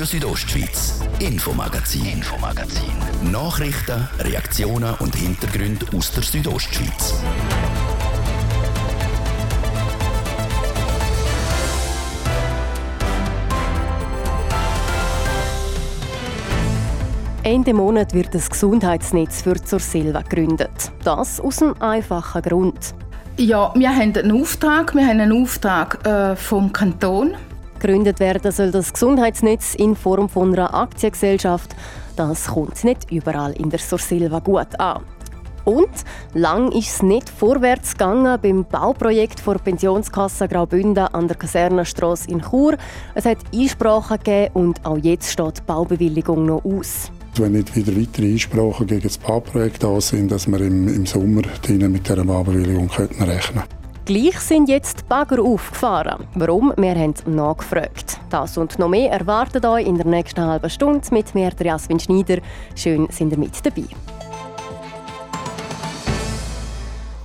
Radio Südostschweiz, Infomagazin, Infomagazin. Nachrichten, Reaktionen und Hintergründe aus der Südostschweiz. Ende Monat wird das Gesundheitsnetz für Zur Silva gegründet. Das aus einem einfachen Grund. Ja, wir haben einen Auftrag. Wir haben einen Auftrag äh, vom Kanton. Gegründet werden soll das Gesundheitsnetz in Form von einer Aktiengesellschaft. Das kommt nicht überall in der Sursilva gut an. Und lang ist es nicht vorwärts gegangen beim Bauprojekt der Pensionskasse Graubünden an der Kasernenstrasse in Chur. Es hat Einsprachen gegeben und auch jetzt steht die Baubewilligung noch aus. Wenn nicht wieder weitere Einsprachen gegen das Bauprojekt da sind, dass wir im, im Sommer mit dieser Baubewilligung rechnen könnten. Gleich sind jetzt die Bagger aufgefahren. Warum? Wir haben nachgefragt. Das und noch mehr erwartet euch in der nächsten halben Stunde mit mir, Jasmin Schneider. Schön, sind ihr mit dabei.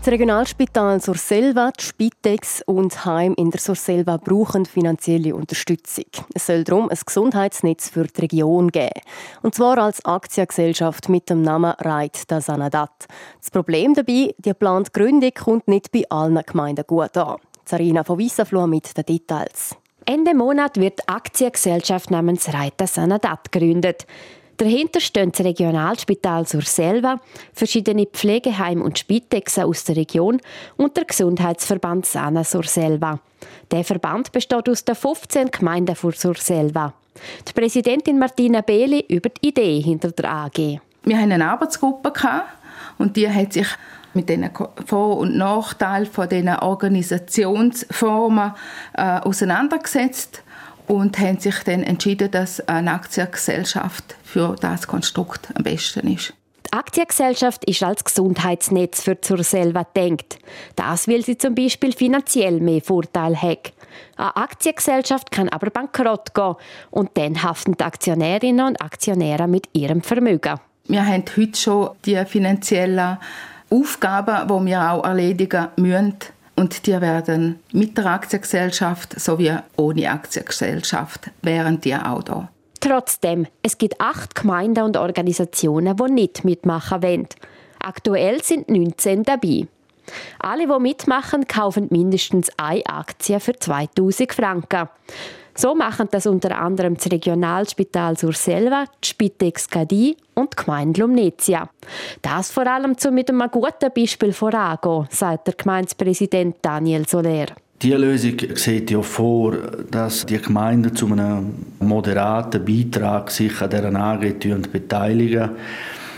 Das Regionalspital Surselva, die Spitex und Heim in der Surselva brauchen finanzielle Unterstützung. Es soll darum ein Gesundheitsnetz für die Region geben. Und zwar als Aktiengesellschaft mit dem Namen Reit da Sanadat. Das Problem dabei, die geplante Gründung kommt nicht bei allen Gemeinden gut an. Zarina von Wissaflur mit den Details. Ende Monat wird die Aktiengesellschaft namens Reiter Sanadat gegründet. Dahinter stehen das Regionalspital Surselva, verschiedene Pflegeheime und Spitexen aus der Region und der Gesundheitsverband Sana Surselva. Der Verband besteht aus den 15 Gemeinden von Surselva. Die Präsidentin Martina Behli über die Idee hinter der AG. Wir hatten eine Arbeitsgruppe und die hat sich mit den Vor- und Nachteilen von diesen Organisationsformen äh, auseinandergesetzt und haben sich dann entschieden, dass eine Aktiengesellschaft für das Konstrukt am besten ist. Die Aktiengesellschaft ist als Gesundheitsnetz für zur selber denkt. Das will sie zum Beispiel finanziell mehr Vorteil haben. Eine Aktiengesellschaft kann aber bankrott gehen und dann haften die Aktionärinnen und Aktionäre mit ihrem Vermögen. Wir haben heute schon die finanziellen Aufgaben, die wir auch erledigen müssen und die werden mit der Aktiengesellschaft sowie ohne Aktiengesellschaft wären die auch da. Trotzdem, es gibt acht Gemeinden und Organisationen, die nicht mitmachen wollen. Aktuell sind 19 dabei. Alle, die mitmachen, kaufen mindestens eine Aktie für 2000 Franken. So machen das unter anderem das Regionalspital Surselva, die Spitex Gadi und die Gemeinde Lumnezia. Das vor allem zu mit einem guten Beispiel vorangehen, sagt der Gemeindepräsident Daniel Soler. Die Lösung sieht ja vor, dass die Gemeinden zu einem moderaten Beitrag sich an dieser AG beteiligen.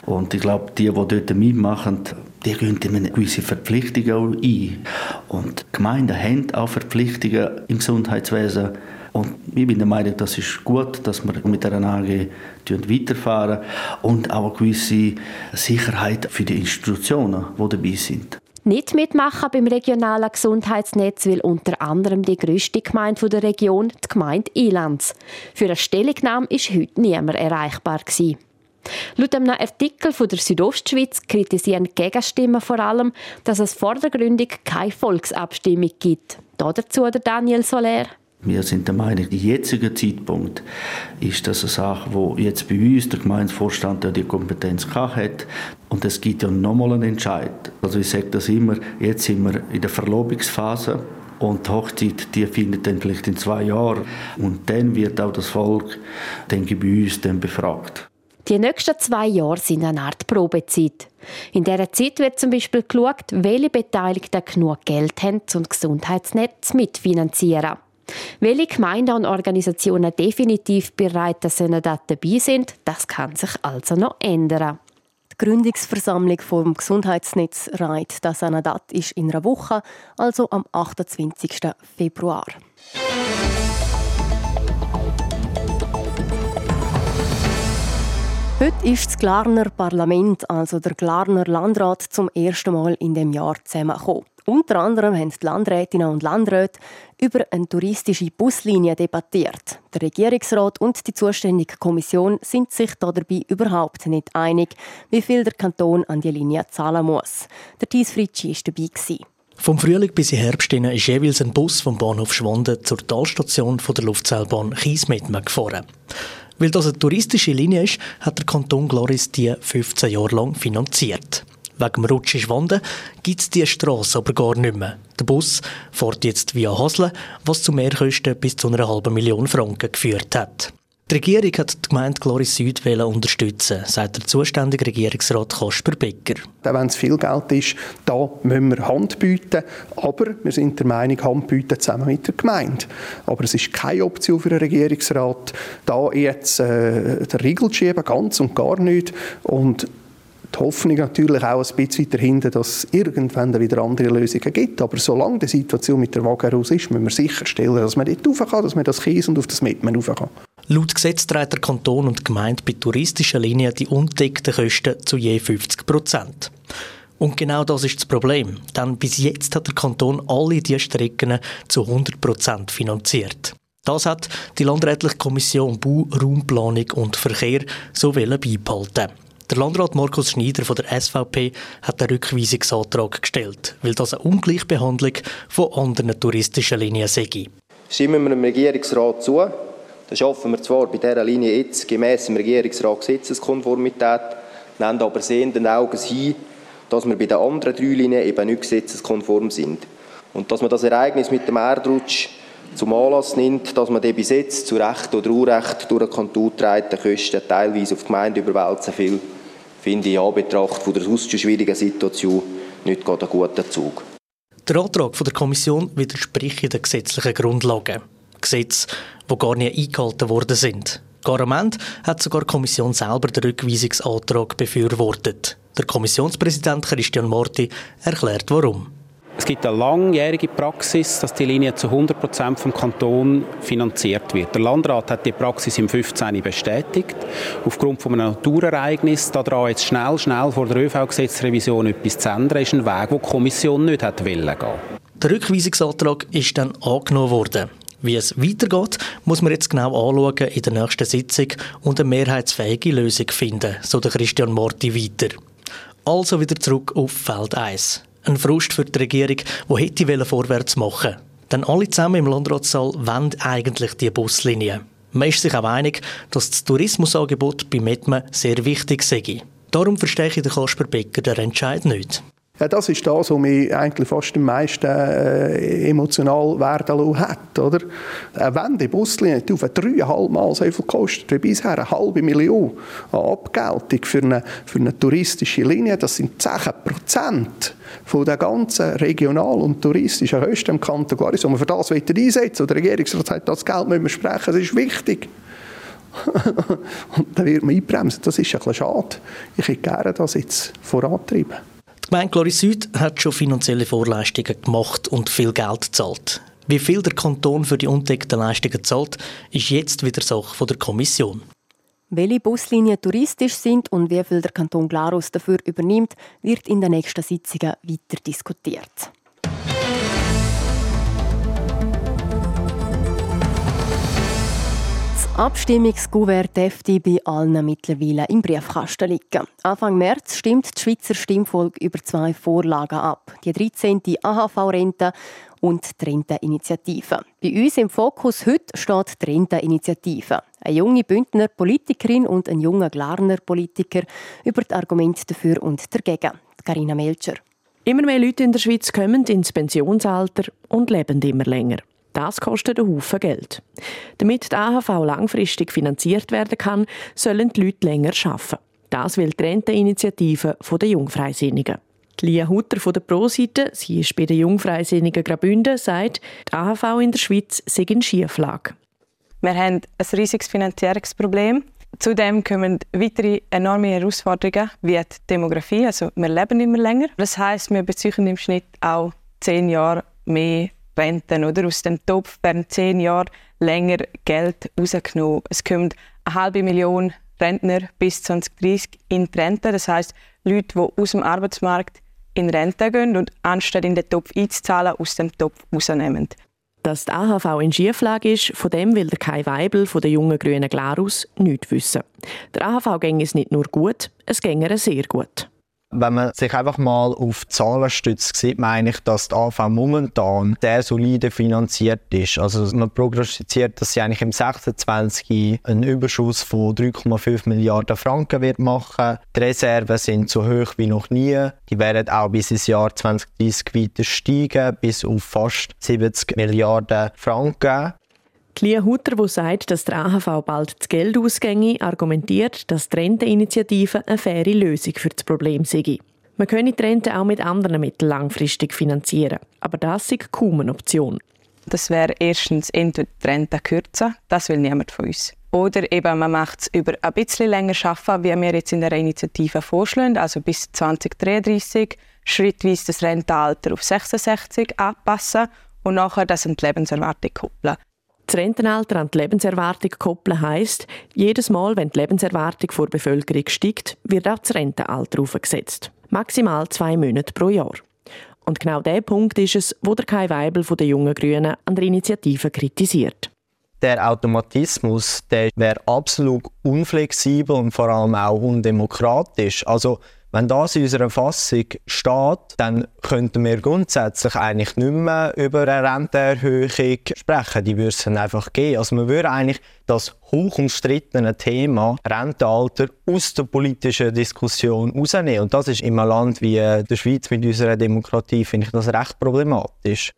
Und ich glaube, die, die dort mitmachen, die gehen eine gewisse Verpflichtungen ein. Und Gemeinden haben auch Verpflichtungen im Gesundheitswesen und ich bin der Meinung, das ist gut, dass wir mit der AG weiterfahren und auch eine gewisse Sicherheit für die Institutionen, die dabei sind. Nicht mitmachen beim regionalen Gesundheitsnetz will unter anderem die grösste Gemeinde der Region, die Gemeinde Ilanz. Für eine Stellungnahme ist heute niemand erreichbar. Gewesen. Laut einem Artikel von der Südostschweiz kritisieren Gegenstimmen vor allem, dass es vor der Gründung keine Volksabstimmung gibt. Dazu der Daniel Soler. Wir sind der Meinung, der jetzige Zeitpunkt ist das eine Sache, wo jetzt bei uns der Gemeindevorstand ja die Kompetenz hat. Und es gibt ja nochmal einen Entscheid. Also ich sage das immer, jetzt sind wir in der Verlobungsphase und die Hochzeit, die findet dann vielleicht in zwei Jahren. Und dann wird auch das Volk, denke ich, bei uns dann befragt. Die nächsten zwei Jahre sind eine Art Probezeit. In dieser Zeit wird zum Beispiel geschaut, welche Beteiligten genug Geld haben, um das Gesundheitsnetz mitfinanzieren. Welche Gemeinden und Organisationen definitiv bereit sind, dabei sind, das kann sich also noch ändern. Die Gründungsversammlung vom Gesundheitsnetz Reit das Sanadat ist in einer Woche, also am 28. Februar. Heute ist das Glarner Parlament, also der Glarner Landrat, zum ersten Mal in dem Jahr zusammengekommen. Unter anderem haben die Landrätinnen und Landräte über eine touristische Buslinie debattiert. Der Regierungsrat und die zuständige Kommission sind sich dabei überhaupt nicht einig, wie viel der Kanton an die Linie zahlen muss. Der Thies Fritschi war dabei. Vom Frühling bis in Herbst ist jeweils ein Bus vom Bahnhof Schwanden zur Talstation der Luftseilbahn Kiesmetmen gefahren. Weil das eine touristische Linie ist, hat der Kanton Gloris die 15 Jahre lang finanziert. Wegen dem Rutsch Wanden gibt es diese Strasse aber gar nicht mehr. Der Bus fährt jetzt via Hasle, was zu Mehrkosten bis zu einer halben Million Franken geführt hat. Die Regierung hat die Gemeinde Gloris Süd unterstützen, sagt der zuständige Regierungsrat Kasper Becker. Wenn es viel Geld ist, da müssen wir Hand bieten. Aber wir sind der Meinung, Hand bieten zusammen mit der Gemeinde. Aber es ist keine Option für den Regierungsrat, da jetzt äh, den Riegel zu schieben, ganz und gar nicht. Und die Hoffnung natürlich auch ein bisschen dahinter, dass es irgendwann wieder andere Lösungen gibt. Aber solange die Situation mit der Waage raus ist, müssen wir sicherstellen, dass man dort rauf kann, dass man das Kies und auf das Mitmen rauf kann. Laut Gesetz trägt der Kanton und die Gemeinde bei touristischen Linien die undeckten Kosten zu je 50 Prozent. Und genau das ist das Problem, denn bis jetzt hat der Kanton alle diese Strecken zu 100 Prozent finanziert. Das hat die Landrätliche Kommission Bau, Raumplanung und Verkehr so beibehalten. Der Landrat Markus Schneider von der SVP hat den Rückweisungsantrag gestellt, weil das eine Ungleichbehandlung von anderen touristischen Linien sei. Stimmen wir dem Regierungsrat zu, dann schaffen wir zwar bei dieser Linie jetzt gemäss dem Regierungsrat Gesetzeskonformität, nehmen aber sehenden Auges hin, dass wir bei den anderen drei Linien eben nicht gesetzeskonform sind. Und dass man das Ereignis mit dem Erdrutsch zum Anlass nimmt, dass man die bis zu Recht oder Unrecht durch den Kanton getragenen Kosten teilweise auf die Gemeinde überwälzen will, finde ich in Anbetracht von der sonst schwierigen Situation nicht gerade einen guten Zug. Der Antrag der Kommission widerspricht den gesetzlichen Grundlagen. Gesetze, die gar nicht eingehalten worden sind. Garament hat sogar die Kommission selber den Rückweisungsantrag befürwortet. Der Kommissionspräsident Christian Morti erklärt warum. Es gibt eine langjährige Praxis, dass die Linie zu 100 Prozent vom Kanton finanziert wird. Der Landrat hat die Praxis im 15. bestätigt. Aufgrund von einem Naturereignis, daran jetzt schnell, schnell vor der ÖV-Gesetzrevision etwas zu ändern, ist ein Weg, den die Kommission nicht hat gehen Der Rückweisungsantrag ist dann angenommen worden. Wie es weitergeht, muss man jetzt genau anschauen in der nächsten Sitzung und eine mehrheitsfähige Lösung finden, so der Christian Morti weiter. Also wieder zurück auf Feld 1. Ein Frust für die Regierung, die hätte vorwärts machen wollen. Denn alle zusammen im Landratssaal wollen eigentlich die Buslinie. Man ist sich auch einig, dass das Tourismusangebot bei Metmen sehr wichtig sei. Darum verstehe ich den Kasper Becker den Entscheid nicht. Ja, das ist das, was mich eigentlich fast am meisten äh, emotional werden lassen hat. Oder? Äh, wenn die auf dreieinhalb Mal so viel kostet wie bisher, eine halbe Million an Abgeltung für eine, für eine touristische Linie, das sind 10 Prozent von der ganzen regional- und touristischen Kosten im Kanton Glaris, die man für das einsetzen Und der Regierungsrat sagt, das Geld müssen wir sprechen, das ist wichtig. und dann wird man einbremsen. Das ist ein bisschen schade. Ich hätte gerne das jetzt vorantreiben. Die Gemeinde Gloris Süd hat schon finanzielle Vorleistungen gemacht und viel Geld gezahlt. Wie viel der Kanton für die undeckten Leistungen zahlt, ist jetzt wieder Sache der Kommission. Welche Buslinien touristisch sind und wie viel der Kanton Glarus dafür übernimmt, wird in den nächsten Sitzungen weiter diskutiert. Abstimmungskuvert dürfte bei allen mittlerweile im Briefkasten liegen. Anfang März stimmt die Schweizer Stimmvolk über zwei Vorlagen ab. Die 13. AHV-Rente und die Renteninitiative. Bei uns im Fokus heute steht die Renteninitiative. Eine junge Bündner Politikerin und ein junger Glarner Politiker über die Argumente dafür und dagegen. Carina Melcher. Immer mehr Leute in der Schweiz kommen ins Pensionsalter und leben immer länger. Das kostet einen Haufen Geld. Damit die AHV langfristig finanziert werden kann, sollen die Leute länger arbeiten. Das will die Renteninitiative der Jungfreisinnigen. Lia Hutter von der Pro-Seite, sie ist bei den Jungfreisinnigen Graubünden, sagt, die AHV in der Schweiz sei in Schieflage. Wir haben ein riesiges finanzielles Problem. Zudem kommen weitere enorme Herausforderungen wie die Demografie. Also wir leben immer länger. Das heißt, wir beziehen im Schnitt auch zehn Jahre mehr Renten. Oder? Aus dem Topf werden zehn Jahre länger Geld rausgenommen. Es kommt eine halbe Million Rentner bis 2030 in die Rente. Das heißt Leute, die aus dem Arbeitsmarkt in Rente gehen und anstatt in den Topf einzuzahlen, aus dem Topf rausnehmen. Dass die AHV in Schieflage ist, von dem will der Kai Weibel von der jungen grünen Glarus nichts wissen. Der AHV ging es nicht nur gut, es ging sehr gut. Wenn man sich einfach mal auf Zahlen stützt, sieht man eigentlich, dass die AV momentan sehr solide finanziert ist. Also man prognostiziert, dass sie eigentlich im 26 einen Überschuss von 3,5 Milliarden Franken wird machen. Die Reserven sind so hoch wie noch nie. Die werden auch bis ins Jahr 2030 weiter steigen, bis auf fast 70 Milliarden Franken. Lia Hutter, die sagt, dass der AHV bald das Geld ausgänge, argumentiert, dass die Renteninitiative eine faire Lösung für das Problem sei. Man könne die Rente auch mit anderen Mitteln langfristig finanzieren, aber das ist kaum eine Option. Das wäre erstens entweder die Rente kürzen, das will niemand von uns. Oder eben man macht es über ein bisschen länger schaffen, wie wir jetzt in der Initiative vorschlagen, also bis 2033, schrittweise das Rentenalter auf 66 anpassen und nachher das an die Lebenserwartung koppeln. Das Rentenalter an die Lebenserwartung koppeln heisst, jedes Mal, wenn die Lebenserwartung vor Bevölkerung steigt, wird auch das Rentenalter aufgesetzt. Maximal zwei Monate pro Jahr. Und genau der Punkt ist es, wo der Kai Weibel von den Jungen Grünen an der Initiative kritisiert. Der Automatismus der wäre absolut unflexibel und vor allem auch undemokratisch. Also wenn das in unserer Fassung steht, dann könnten wir grundsätzlich eigentlich nicht mehr über eine Rentenerhöhung sprechen. Die würde es dann einfach geben. Also man würde eigentlich das hoch umstrittene Thema Rentenalter aus der politischen Diskussion rausnehmen. Und das ist in einem Land wie der Schweiz mit unserer Demokratie, finde ich das recht problematisch.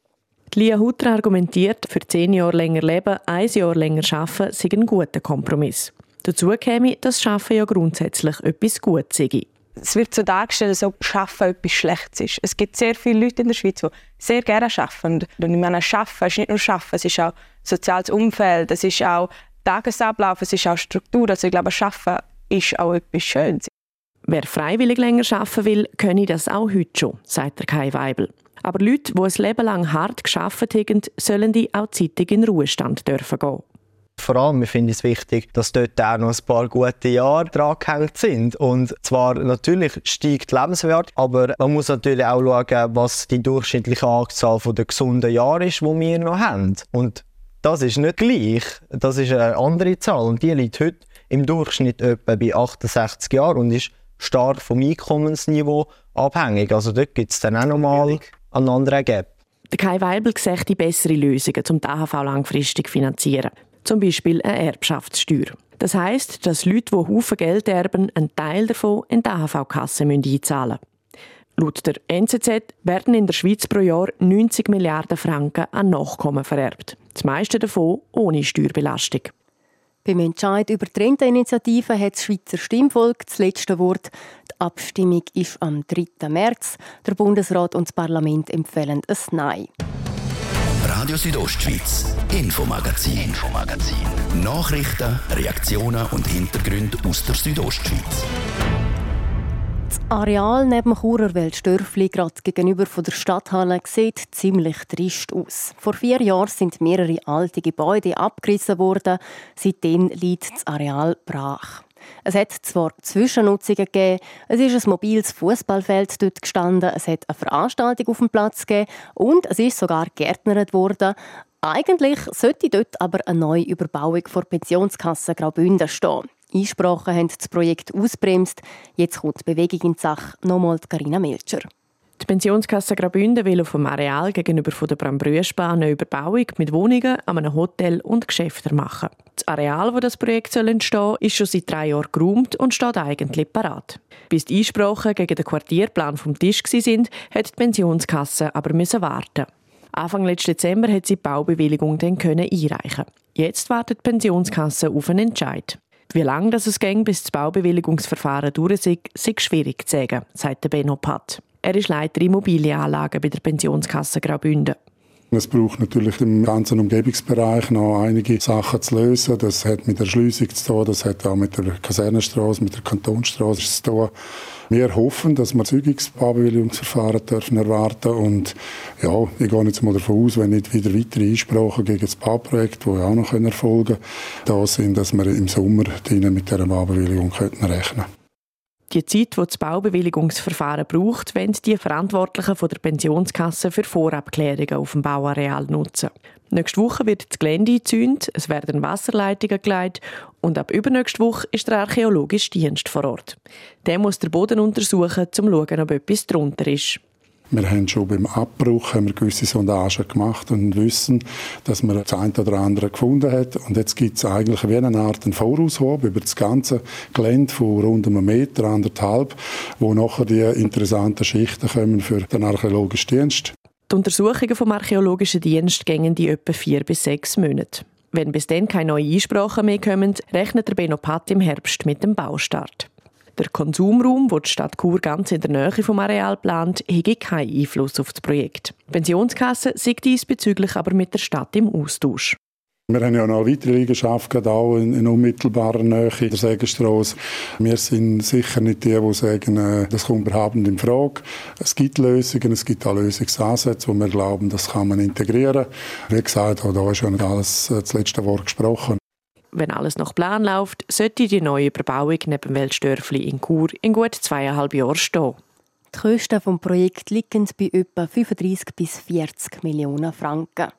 Lia Hutter argumentiert, für zehn Jahre länger leben, ein Jahr länger arbeiten, sei ein guter Kompromiss. Dazu käme, dass Arbeiten ja grundsätzlich etwas Gutes sei es wird so dargestellt, als ob Arbeiten etwas Schlechtes ist. Es gibt sehr viele Leute in der Schweiz, die sehr gerne arbeiten. Und ich meine, Arbeiten ist nicht nur Arbeiten, es ist auch soziales Umfeld, es ist auch Tagesablauf, es ist auch Struktur. Also ich glaube, Arbeiten ist auch etwas Schönes. Wer freiwillig länger arbeiten will, könne das auch heute schon, sagt der Kai Weibel. Aber Leute, die ein Leben lang hart gearbeitet haben, sollen die auch zeitig in Ruhestand dürfen gehen. Vor allem finde ich es wichtig, dass dort auch noch ein paar gute Jahre dran gehängt sind. Und zwar natürlich steigt die Lebenswert, aber man muss natürlich auch schauen, was die durchschnittliche Anzahl der gesunden Jahre ist, die wir noch haben. Und das ist nicht gleich. Das ist eine andere Zahl. Und die liegt heute im Durchschnitt etwa bei 68 Jahren und ist stark vom Einkommensniveau abhängig. Also dort gibt es dann auch nochmal anderen Gap. Der Kai Weibel sieht die bessere Lösungen, um die AHV langfristig zu finanzieren zum Beispiel eine Erbschaftssteuer. Das heißt, dass Leute, die Haufen Geld erben, einen Teil davon in die AHV-Kasse einzahlen müssen. Laut der NZZ werden in der Schweiz pro Jahr 90 Milliarden Franken an Nachkommen vererbt. Das meiste davon ohne Steuerbelastung. Beim Entscheid über die Renteninitiative hat das Schweizer Stimmvolk das letzte Wort. Abstimmung ist am 3. März. Der Bundesrat und das Parlament empfehlen ein Nein. Radio Südostschweiz, Infomagazin, Infomagazin. Nachrichten, Reaktionen und Hintergründe aus der Südostschweiz. Das Areal neben dem Churerwelt-Störfli, gerade gegenüber von der Stadthalle, sieht ziemlich trist aus. Vor vier Jahren sind mehrere alte Gebäude abgerissen worden. Seitdem liegt das Areal brach. Es hat zwar Zwischennutzungen gegeben, es ist ein mobiles Fußballfeld dort gestanden, es hat eine Veranstaltung auf dem Platz gegeben und es ist sogar gärtnert worden. Eigentlich sollte dort aber eine neue Überbauung vor Pensionskasse Graubünden stehen. Einsprachen haben das Projekt ausbremst. Jetzt kommt die Bewegung in die Sache. Nochmal Carina Melcher. Die Pensionskasse Graubünden will auf dem Areal gegenüber von der Brambrüschbahn eine Überbauung mit Wohnungen, einem Hotel und Geschäften machen. Das Areal, wo das Projekt soll entstehen soll, ist schon seit drei Jahren geräumt und steht eigentlich parat. Bis die Einsprachen gegen den Quartierplan vom Tisch sind, hat die Pensionskasse aber müssen warten. Anfang letzten Dezember hat sie die Baubewilligung dann können einreichen. Jetzt wartet die Pensionskasse auf einen Entscheid. Wie lange das es ging, bis das Baubewilligungsverfahren durch ist, ist schwierig zu sagen, sagt Benno Patt. Er ist Leiter Immobilienanlagen bei der Pensionskasse Graubünden. Es braucht natürlich im ganzen Umgebungsbereich noch einige Sachen zu lösen. Das hat mit der Schließung zu tun, das hat auch mit der Kasernenstraße, mit der Kantonstraße zu tun. Wir hoffen, dass wir zügiges Baubewilligungsverfahren dürfen erwarten und ja, ich gehe jetzt mal davon aus, wenn nicht wieder weitere Einsprachen gegen das Bauprojekt, die auch noch erfolgen können, da sind, dass wir im Sommer mit dieser Baubewilligung rechnen können. Die Zeit, die das Baubewilligungsverfahren braucht, wenn die Verantwortlichen von der Pensionskasse für Vorabklärungen auf dem Bauareal nutzen. Nächste Woche wird das Gelände gezündet, es werden Wasserleitungen gelegt und ab übernächste Woche ist der archäologische Dienst vor Ort. Der muss den Boden untersuchen, um zu schauen, ob etwas drunter ist. Wir haben schon beim Abbruch haben wir gewisse Sondagen gemacht und wissen, dass man das eine oder andere gefunden hat. Und jetzt gibt es eigentlich wie eine Art Voraushob über das ganze Gelände von rund einem Meter, anderthalb, wo nachher die interessanten Schichten kommen für den archäologischen Dienst. Die Untersuchungen vom archäologischen Dienst gehen die etwa vier bis sechs Monate. Wenn bis dann keine neuen Einsprachen mehr kommen, rechnet der Benopat im Herbst mit dem Baustart. Der Konsumraum, wo die Stadt Chur ganz in der Nähe vom Areal plant, hätte keinen Einfluss auf das Projekt. Die Pensionskasse sieht diesbezüglich aber mit der Stadt im Austausch. Wir haben ja noch weitere Liegenschaft, auch in, in unmittelbarer Nähe der Sägenstrasse. Wir sind sicher nicht die, die sagen, äh, das kommt überhaupt nicht in Frage. Es gibt Lösungen, es gibt auch Lösungsansätze, wo wir glauben, das kann man integrieren. Wie gesagt, auch da ist ja alles äh, das letzte Wort gesprochen. Wenn alles nach Plan läuft, sollte die neue Überbauung neben Weltstörfli in Chur in gut zweieinhalb Jahren stehen. Die Kosten des Projekts liegen bei etwa 35 bis 40 Millionen Franken.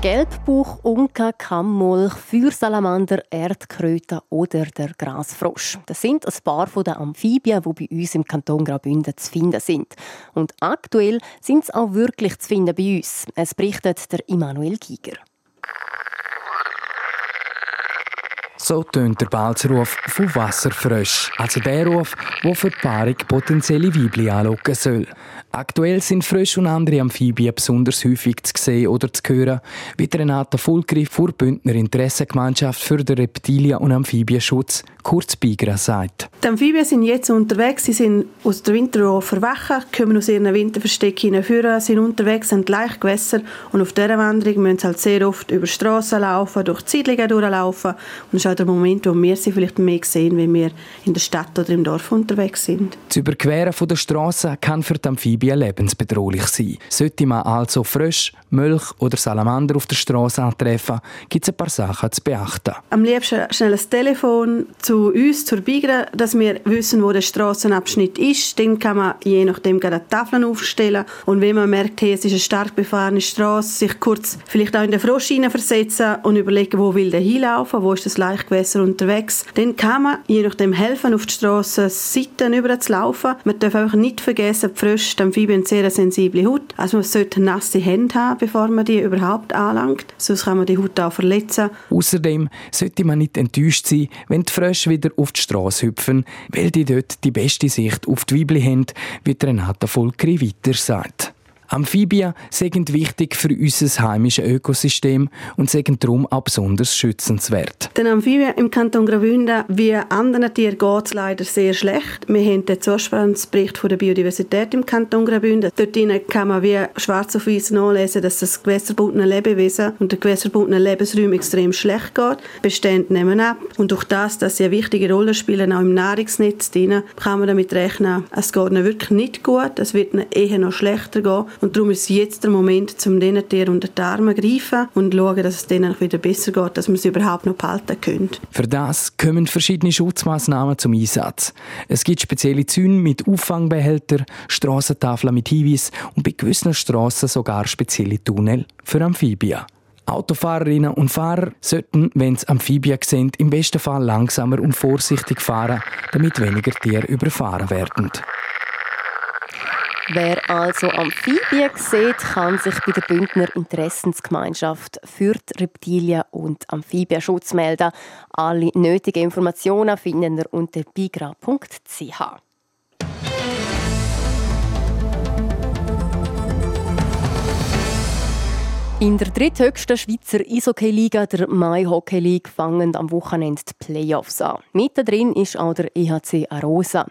Gelbbauch, Unka, Kammmolch, Feuersalamander, Erdkröte oder der Grasfrosch. Das sind ein paar der Amphibien, die bei uns im Kanton Graubünden zu finden sind. Und aktuell sind sie auch wirklich zu finden bei uns. Es berichtet der Immanuel Giger. So tönt der Balzruf von Wasserfrösch, also der Ruf, der für die Paarung potenzielle Weibli anlocken soll. Aktuell sind Frösche und andere Amphibien besonders häufig zu sehen oder zu hören, wie Renata Fulgriff vor Bündner Interessengemeinschaft für den Reptilien- und Amphibienschutz, kurz BIGRA, sagt. Die Amphibien sind jetzt unterwegs, sie sind aus der Winterruhe verwachen, kommen aus ihren Winterverstecken hinführen, sind unterwegs an Gleichgewässer und auf dieser Wanderung müssen sie halt sehr oft über Strassen laufen, durch die Siedlungen durchlaufen und auch der Moment, wo wir sie vielleicht mehr sehen, wenn wir in der Stadt oder im Dorf unterwegs sind. Das Überqueren von der Straße kann für die Amphibien lebensbedrohlich sein. Sollte man also Frösch, Milch oder Salamander auf der Straße antreffen, gibt es ein paar Sachen zu beachten. Am liebsten schnell ein Telefon zu uns, zur Bigra, dass wir wissen, wo der Straßenabschnitt ist. Dann kann man je nachdem gerade Tafeln aufstellen. Und wenn man merkt, hey, es ist eine stark befahrene Straße, sich kurz vielleicht auch in den Frosch versetzen und überlegen, wo will der hinlaufen, wo ist das Laichgewässer unterwegs. Dann kann man je nachdem helfen, auf die Straßenseiten über zu laufen. Man darf einfach nicht vergessen, die Frösche Amphibien sehr sensible Haut. Also man sollte nasse Hände haben, bevor man die überhaupt anlangt. Sonst kann man die Haut auch verletzen. Außerdem sollte man nicht enttäuscht sein, wenn die Frösche wieder auf die Straße hüpfen, weil die dort die beste Sicht auf die Weibli haben, wie Renata Volkri weiter sagt. Amphibien sind wichtig für unser heimisches Ökosystem und sind darum auch besonders schützenswert. Den Amphibien im Kanton Graubünden wie anderen Tieren geht es leider sehr schlecht. Wir haben den Zustandsbericht der Biodiversität im Kanton Graubünden. Dort kann man wie schwarz auf weiß nachlesen, dass das gewässerbundene Lebewesen und der gewässerbundene Lebensraum extrem schlecht geht. Bestände nehmen ab. Und durch das, dass sie eine wichtige Rolle spielen, auch im Nahrungsnetz, kann man damit rechnen, es geht ihnen wirklich nicht gut. Es wird ihnen eher noch schlechter gehen. Und darum ist jetzt der Moment, um diesen Tieren unter die Arme zu greifen und zu schauen, dass es denen wieder besser geht, dass wir sie überhaupt noch behalten können. Für das kommen verschiedene Schutzmaßnahmen zum Einsatz. Es gibt spezielle Zäune mit Auffangbehältern, Strassentafeln mit Hinweis und bei gewissen Strassen sogar spezielle Tunnel für Amphibien. Autofahrerinnen und Fahrer sollten, wenn sie Amphibien sehen, im besten Fall langsamer und vorsichtig fahren, damit weniger Tiere überfahren werden. Wer also Amphibien sieht, kann sich bei der Bündner Interessensgemeinschaft für die Reptilien- und Amphibienschutz melden. Alle nötigen Informationen finden ihr unter bigra.ch. In der dritthöchsten Schweizer Eishockey-Liga, der Mai Hockey League, fangen am Wochenende die Playoffs an. Mittendrin ist auch der EHC Arosa.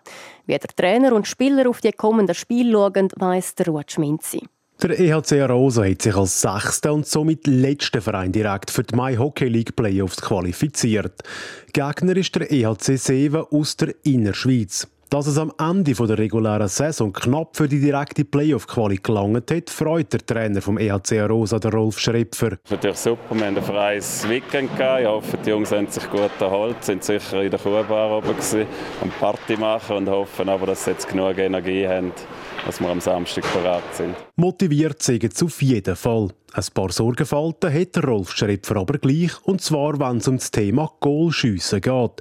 Wie der Trainer und Spieler auf die kommenden Spiele schauen, weiss der Ruud Schminzi. Der EHC Arosa hat sich als sechster und somit letzter Verein direkt für die Mai Hockey League Playoffs qualifiziert. Gegner ist der EHC Seven aus der Innerschweiz. Dass es am Ende der regulären Saison knapp für die direkte Playoff-Quali gelangt hat, freut der Trainer vom EHC Rosa, der Rolf Schrepfer. Natürlich super, wir haben ein freies Weekend gehabt. Ich hoffe, die Jungs haben sich gut erholt, sind sicher in der Kuhbar oben gewesen, und Party machen und hoffen aber, dass sie jetzt genug Energie haben, dass wir am Samstag bereit sind. Motiviert sind sie auf jeden Fall. Ein paar Sorgenfalten hat Rolf Schrepfer aber gleich, und zwar, wenn es um das Thema Goalschiessen geht.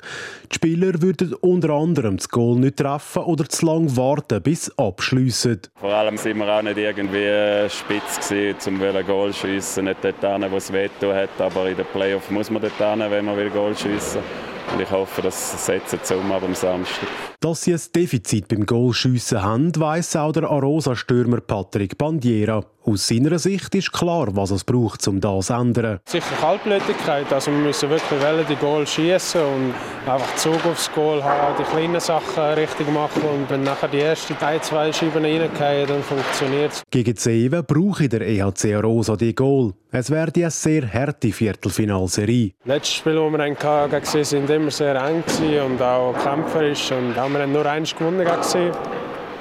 Die Spieler würden unter anderem das Goal nicht treffen oder zu lange warten, bis abschliessen. Vor allem sind wir auch nicht irgendwie spitz gewesen, um Goal schiessen. Nicht dort wo es wehtun hat, aber in den Playoff muss man dort hin, wenn man Goal schiessen will. Und ich hoffe, dass sie es um am Samstag. Dass sie ein Defizit beim Goalschiessen haben, weiss auch der Arosa-Stürmer Patrick Bandiera. Aus seiner Sicht ist klar, was es braucht, um das zu ändern. Sicher Kaltblütigkeit. Also wir müssen wirklich wollen, die Goal schießen und einfach Zug aufs Goal haben, die kleinen Sachen richtig machen und wenn nachher die ersten ein, zwei Scheiben reingehen, dann funktioniert es. Gegen Zeven brauche der EHC Arosa die Goal. Es werde eine sehr harte Viertelfinalserie. Letztes Spiel, das wir hatten, sind immer sehr eng und auch kämpferisch und haben wir nur eins gewonnen.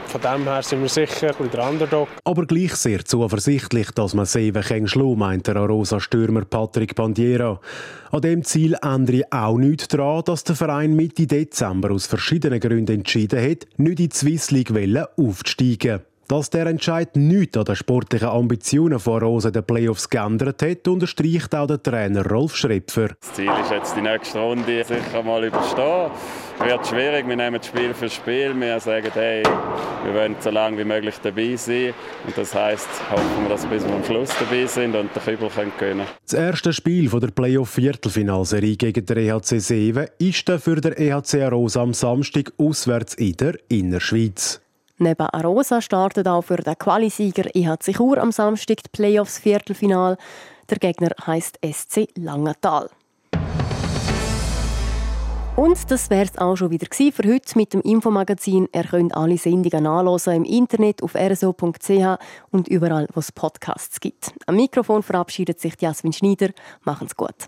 Von dem her sind wir sicher ein der Underdog. Aber gleich sehr zuversichtlich, dass man Seven kann meint der Arosa-Stürmer Patrick Bandiera. An dem Ziel ändere auch nichts daran, dass der Verein Mitte Dezember aus verschiedenen Gründen entschieden hat, nicht in die Swiss League aufzusteigen. Dass der Entscheid nichts an den sportlichen Ambitionen von Rose der Playoffs geändert hat, unterstreicht auch der Trainer Rolf Schrepfer. Das Ziel ist jetzt die nächste Runde sicher mal überstehen. Es wird schwierig, wir nehmen Spiel für Spiel. Wir sagen, hey, wir wollen so lange wie möglich dabei sein. Und das heisst, hoffen wir, dass wir bis zum Schluss dabei sind und den Kübel können gewinnen Das erste Spiel der Playoff-Viertelfinalserie gegen den EHC Seven ist dann für den EHC Rosa am Samstag auswärts in der Innerschweiz. Neben Arosa startet auch für den Qualisieger IHC Chur am Samstag die Playoffs Viertelfinal. Der Gegner heißt SC Langenthal. Und das wäre es auch schon wieder für heute mit dem Infomagazin. Ihr könnt alle Sendungen nachlesen im Internet auf rso.ch und überall, wo es Podcasts gibt. Am Mikrofon verabschiedet sich Jasmin Schneider. Machen's gut.